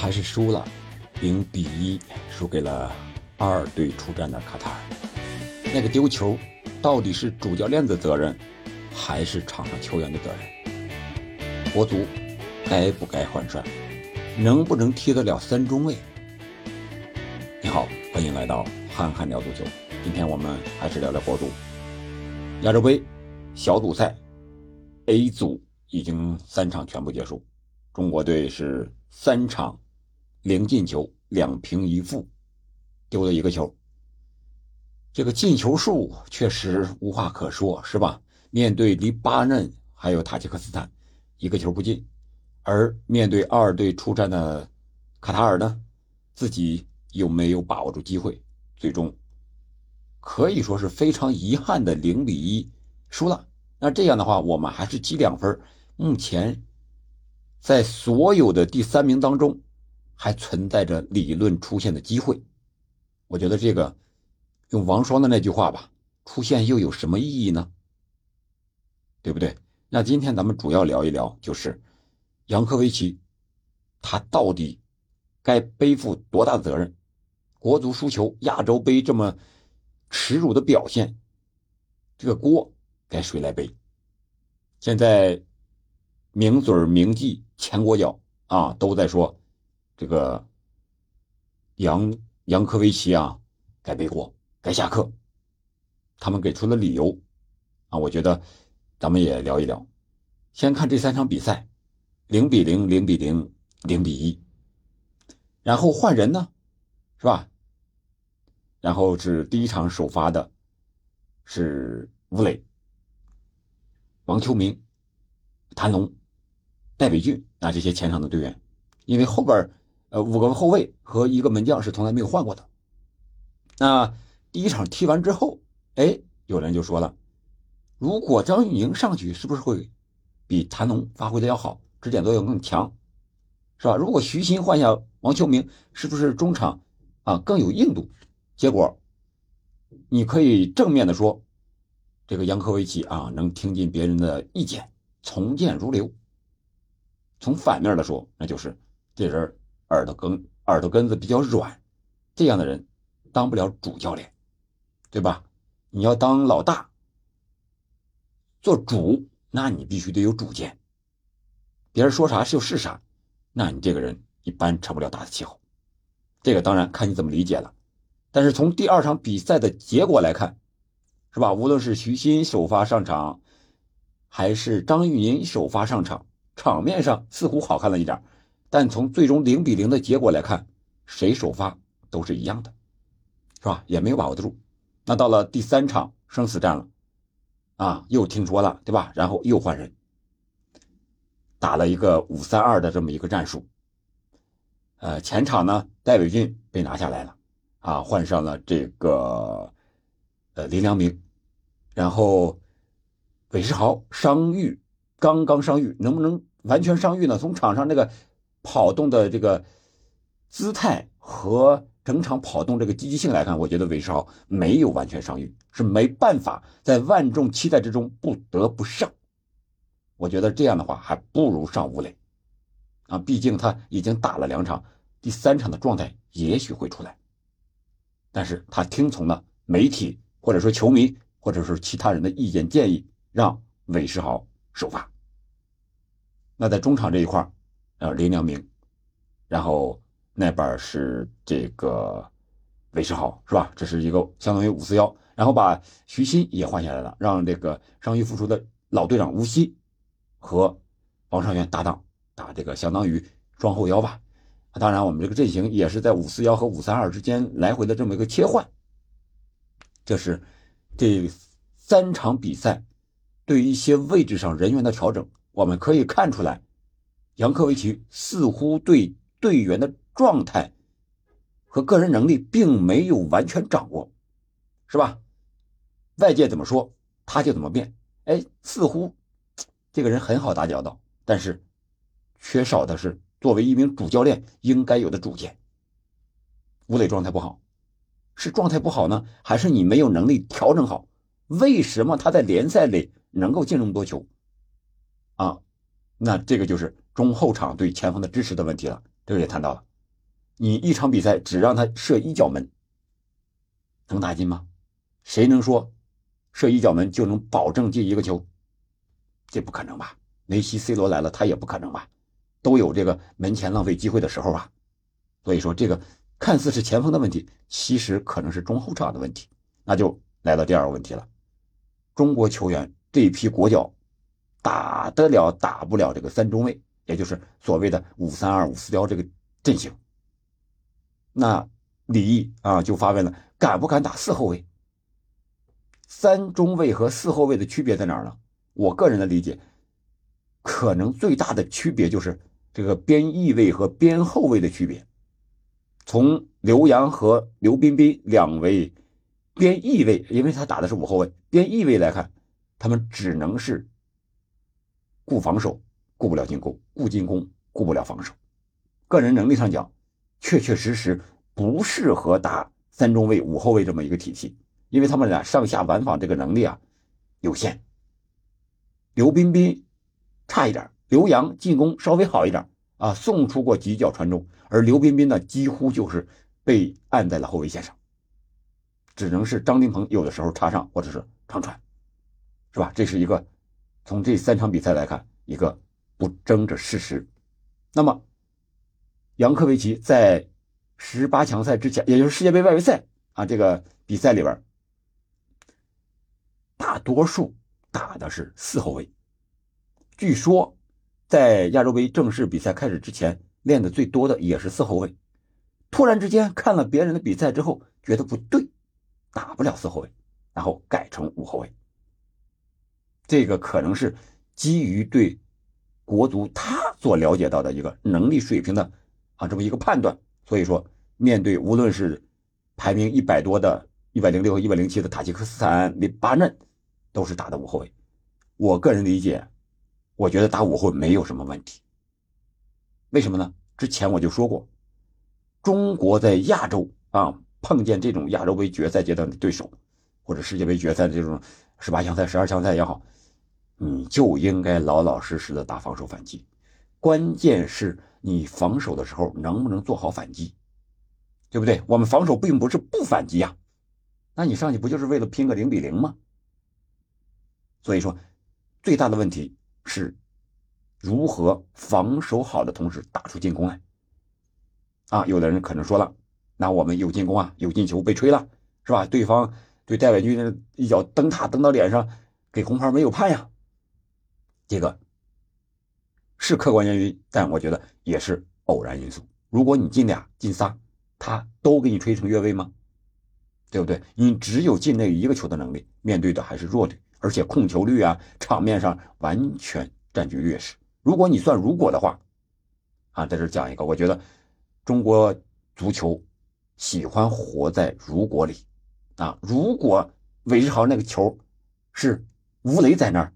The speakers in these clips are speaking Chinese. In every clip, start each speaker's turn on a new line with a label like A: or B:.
A: 还是输了，零比一输给了二队出战的卡塔尔。那个丢球，到底是主教练的责任，还是场上球员的责任？国足该不该换帅？能不能踢得了三中卫？你好，欢迎来到憨憨聊足球。今天我们还是聊聊国足。亚洲杯小组赛 A 组已经三场全部结束，中国队是三场零进球，两平一负，丢了一个球。这个进球数确实无话可说，是吧？面对黎巴嫩还有塔吉克斯坦，一个球不进；而面对二队出战的卡塔尔呢，自己又没有把握住机会，最终可以说是非常遗憾的零比一输了。那这样的话，我们还是积两分，目前在所有的第三名当中，还存在着理论出现的机会。我觉得这个。用王双的那句话吧，出现又有什么意义呢？对不对？那今天咱们主要聊一聊，就是杨科维奇，他到底该背负多大责任？国足输球，亚洲杯这么耻辱的表现，这个锅该谁来背？现在名嘴名记前国脚啊都在说，这个杨杨科维奇啊该背锅。该下课，他们给出了理由，啊，我觉得咱们也聊一聊。先看这三场比赛，零比零、零比零、零比一，然后换人呢，是吧？然后是第一场首发的，是吴磊、王秋明、谭龙、戴伟俊啊这些前场的队员，因为后边呃五个后卫和一个门将是从来没有换过的，那。第一场踢完之后，哎，有人就说了，如果张玉宁上去，是不是会比谭龙发挥的要好，指点作用更强，是吧？如果徐新换下王秋明，是不是中场啊更有硬度？结果，你可以正面的说，这个杨科维奇啊能听进别人的意见，从谏如流；从反面的说，那就是这人耳朵根耳朵根子比较软，这样的人当不了主教练。对吧？你要当老大，做主，那你必须得有主见。别人说啥就是啥，那你这个人一般成不了大的气候。这个当然看你怎么理解了。但是从第二场比赛的结果来看，是吧？无论是徐新首发上场，还是张玉宁首发上场，场面上似乎好看了一点，但从最终零比零的结果来看，谁首发都是一样的，是吧？也没有把握得住。那到了第三场生死战了，啊，又听说了，对吧？然后又换人，打了一个五三二的这么一个战术。呃，前场呢，戴伟俊被拿下来了，啊，换上了这个呃林良铭，然后韦世豪伤愈，刚刚伤愈，能不能完全伤愈呢？从场上那个跑动的这个姿态和。整场跑动这个积极性来看，我觉得韦世豪没有完全伤愈，是没办法在万众期待之中不得不上。我觉得这样的话还不如上吴磊，啊，毕竟他已经打了两场，第三场的状态也许会出来。但是他听从了媒体或者说球迷或者说其他人的意见建议，让韦世豪首发。那在中场这一块呃，林良铭，然后。那边是这个韦世豪是吧？这是一个相当于五四幺，然后把徐新也换下来了，让这个伤愈复出的老队长吴曦和王上源搭档打这个相当于双后腰吧。当然，我们这个阵型也是在五四幺和五三二之间来回的这么一个切换。这是这三场比赛对于一些位置上人员的调整，我们可以看出来，杨科维奇似乎对队员的。状态和个人能力并没有完全掌握，是吧？外界怎么说他就怎么变。哎，似乎这个人很好打交道，但是缺少的是作为一名主教练应该有的主见。吴磊状态不好，是状态不好呢，还是你没有能力调整好？为什么他在联赛里能够进这么多球？啊，那这个就是中后场对前锋的支持的问题了。这个也谈到了。你一场比赛只让他射一脚门，能打进吗？谁能说射一脚门就能保证进一个球？这不可能吧？梅西、C 罗来了，他也不可能吧？都有这个门前浪费机会的时候啊。所以说，这个看似是前锋的问题，其实可能是中后场的问题。那就来到第二个问题了：中国球员这一批国脚打得了打不了这个三中卫，也就是所谓的五三二、五四幺这个阵型。那李毅啊就发问了：敢不敢打四后卫？三中卫和四后卫的区别在哪儿呢？我个人的理解，可能最大的区别就是这个边翼位和边后卫的区别。从刘洋和刘彬彬两位边翼位，因为他打的是五后卫，边翼位来看，他们只能是顾防守，顾不了进攻；顾进攻，顾不了防守。个人能力上讲，确确实实不适合打三中卫、五后卫这么一个体系，因为他们俩上下往返这个能力啊有限。刘彬彬差一点，刘洋进攻稍微好一点啊，送出过几脚传中，而刘彬彬呢，几乎就是被按在了后卫线上，只能是张琳芃有的时候插上或者是长传，是吧？这是一个从这三场比赛来看一个不争的事实。那么，杨科维奇在十八强赛之前，也就是世界杯外围赛啊这个比赛里边，大多数。打的是四后卫，据说在亚洲杯正式比赛开始之前练的最多的也是四后卫。突然之间看了别人的比赛之后，觉得不对，打不了四后卫，然后改成五后卫。这个可能是基于对国足他所了解到的一个能力水平的啊这么一个判断。所以说，面对无论是排名一百多的、一百零六和一百零七的塔吉克斯坦、黎巴嫩。都是打的五后卫，我个人理解，我觉得打五后卫没有什么问题。为什么呢？之前我就说过，中国在亚洲啊碰见这种亚洲杯决赛阶段的对手，或者世界杯决赛的这种十八强赛、十二强赛也好，你就应该老老实实的打防守反击。关键是你防守的时候能不能做好反击，对不对？我们防守并不是不反击呀，那你上去不就是为了拼个零比零吗？所以说，最大的问题是如何防守好的同时打出进攻来。啊，有的人可能说了，那我们有进攻啊，有进球被吹了，是吧？对方对戴伟军一脚蹬塔蹬到脸上，给红牌没有判呀。这个是客观原因，但我觉得也是偶然因素。如果你进俩进仨，他都给你吹成越位吗？对不对？你只有进那一个球的能力，面对的还是弱队。而且控球率啊，场面上完全占据劣势。如果你算如果的话，啊，在这讲一个，我觉得中国足球喜欢活在如果里啊。如果韦世豪那个球是吴磊在那儿，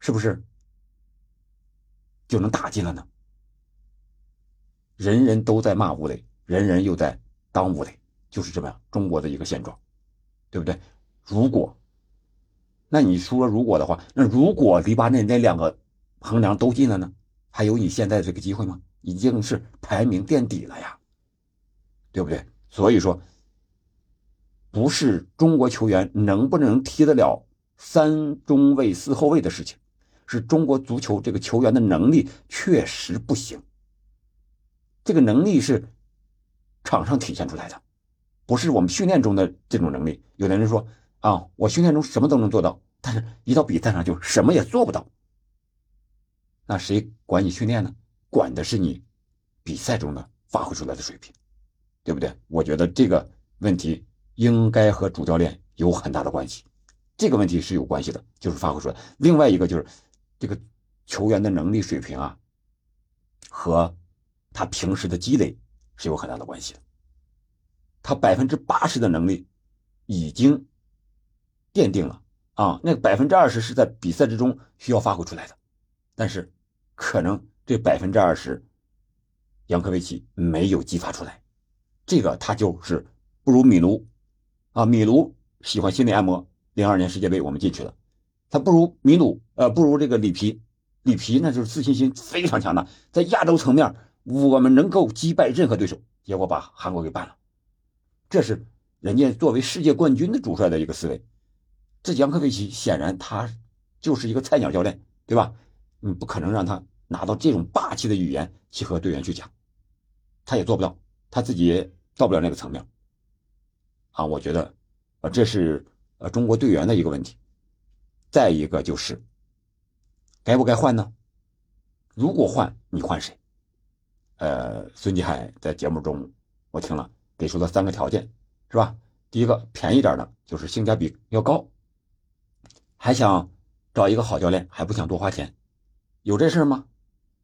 A: 是不是就能打进了呢？人人都在骂吴磊，人人又在当吴磊，就是这么样中国的一个现状，对不对？如果。那你说如果的话，那如果黎巴嫩那两个横梁都进了呢？还有你现在这个机会吗？已经是排名垫底了呀，对不对？所以说，不是中国球员能不能踢得了三中卫四后卫的事情，是中国足球这个球员的能力确实不行。这个能力是场上体现出来的，不是我们训练中的这种能力。有的人说。啊，我训练中什么都能做到，但是一到比赛上就什么也做不到。那谁管你训练呢？管的是你比赛中的发挥出来的水平，对不对？我觉得这个问题应该和主教练有很大的关系。这个问题是有关系的，就是发挥出来。另外一个就是这个球员的能力水平啊，和他平时的积累是有很大的关系的。他百分之八十的能力已经。奠定了啊，那百分之二十是在比赛之中需要发挥出来的，但是可能这百分之二十，杨科维奇没有激发出来，这个他就是不如米卢啊，米卢喜欢心理按摩，零二年世界杯我们进去了，他不如米努，呃，不如这个里皮，里皮那就是自信心非常强的，在亚洲层面我们能够击败任何对手，结果把韩国给办了。这是人家作为世界冠军的主帅的一个思维。这杨科维奇显然他就是一个菜鸟教练，对吧？你不可能让他拿到这种霸气的语言去和队员去讲，他也做不到，他自己也到不了那个层面。啊，我觉得，呃，这是呃中国队员的一个问题。再一个就是，该不该换呢？如果换，你换谁？呃，孙继海在节目中我听了，给出了三个条件，是吧？第一个便宜点的，就是性价比要高。还想找一个好教练，还不想多花钱，有这事吗？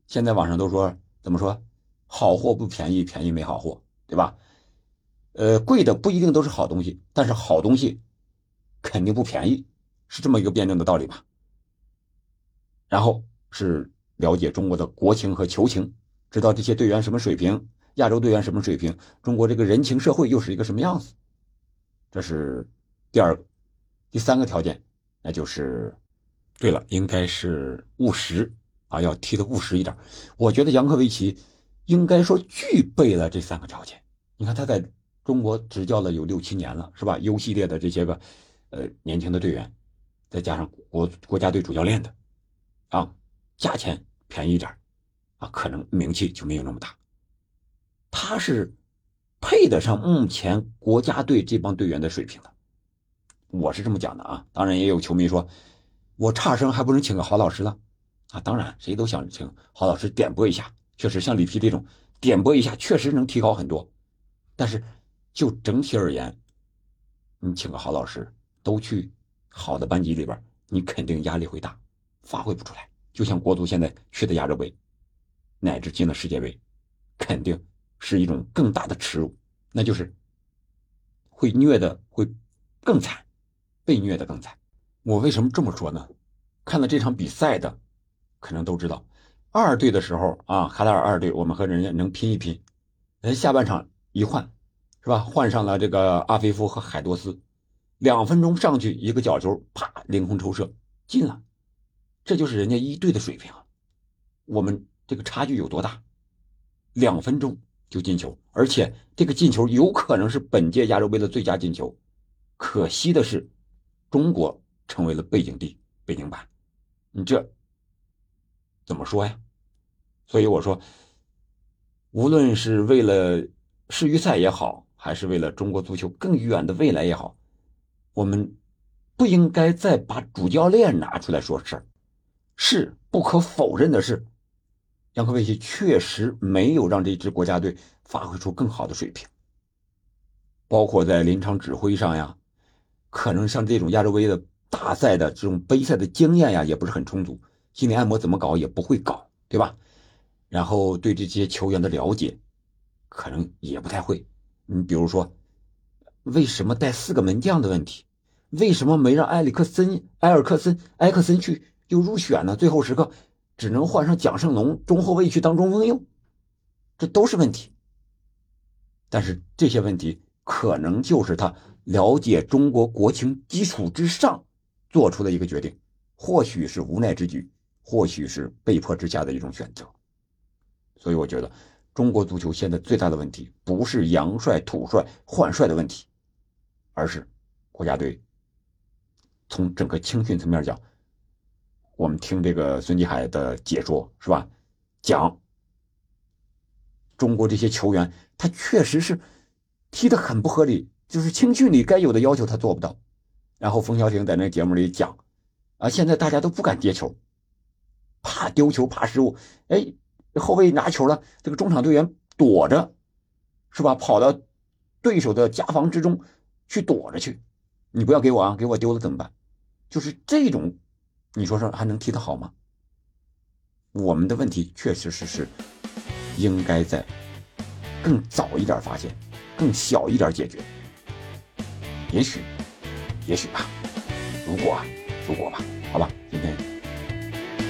A: 现在网上都说怎么说，好货不便宜，便宜没好货，对吧？呃，贵的不一定都是好东西，但是好东西肯定不便宜，是这么一个辩证的道理吧？然后是了解中国的国情和球情，知道这些队员什么水平，亚洲队员什么水平，中国这个人情社会又是一个什么样子，这是第二个，第三个条件。那就是，对了，应该是务实啊，要踢的务实一点。我觉得杨科维奇应该说具备了这三个条件。你看他在中国执教了有六七年了，是吧？U 系列的这些个呃年轻的队员，再加上国国家队主教练的，啊，价钱便宜一点啊，可能名气就没有那么大。他是配得上目前国家队这帮队员的水平的。我是这么讲的啊，当然也有球迷说，我差生还不能请个好老师了啊！当然，谁都想请好老师点拨一下，确实像李皮这种点拨一下，确实能提高很多。但是就整体而言，你请个好老师，都去好的班级里边，你肯定压力会大，发挥不出来。就像国足现在去的亚洲杯，乃至进了世界杯，肯定是一种更大的耻辱，那就是会虐的会更惨。被虐的更惨，我为什么这么说呢？看了这场比赛的，可能都知道，二队的时候啊，卡塔尔二队，我们和人家能拼一拼，人下半场一换，是吧？换上了这个阿菲夫和海多斯，两分钟上去一个角球，啪，凌空抽射进了，这就是人家一队的水平啊。我们这个差距有多大？两分钟就进球，而且这个进球有可能是本届亚洲杯的最佳进球，可惜的是。中国成为了背景地，背景板，你这怎么说呀？所以我说，无论是为了世预赛也好，还是为了中国足球更远的未来也好，我们不应该再把主教练拿出来说事儿。是不可否认的是，杨科维奇确实没有让这支国家队发挥出更好的水平，包括在临场指挥上呀。可能像这种亚洲杯的大赛的这种杯赛的经验呀，也不是很充足，心理按摩怎么搞也不会搞，对吧？然后对这些球员的了解，可能也不太会。你比如说，为什么带四个门将的问题，为什么没让埃里克森、埃尔克森、埃克森去又入选呢？最后时刻只能换上蒋胜龙中后卫去当中锋用，这都是问题。但是这些问题可能就是他。了解中国国情基础之上，做出的一个决定，或许是无奈之举，或许是被迫之下的一种选择。所以我觉得，中国足球现在最大的问题不是洋帅、土帅换帅的问题，而是国家队从整个青训层面讲，我们听这个孙继海的解说是吧？讲中国这些球员，他确实是踢得很不合理。就是青训里该有的要求他做不到，然后冯潇霆在那节目里讲，啊，现在大家都不敢接球，怕丢球，怕失误。哎，后卫拿球了，这个中场队员躲着，是吧？跑到对手的夹防之中去躲着去，你不要给我啊，给我丢了怎么办？就是这种，你说说还能踢得好吗？我们的问题确实是是应该在更早一点发现，更小一点解决。也许，也许吧。如果啊，如果吧，好吧，今天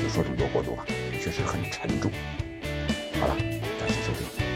A: 就说这么多过渡吧，确实很沉重。好了，感谢收听，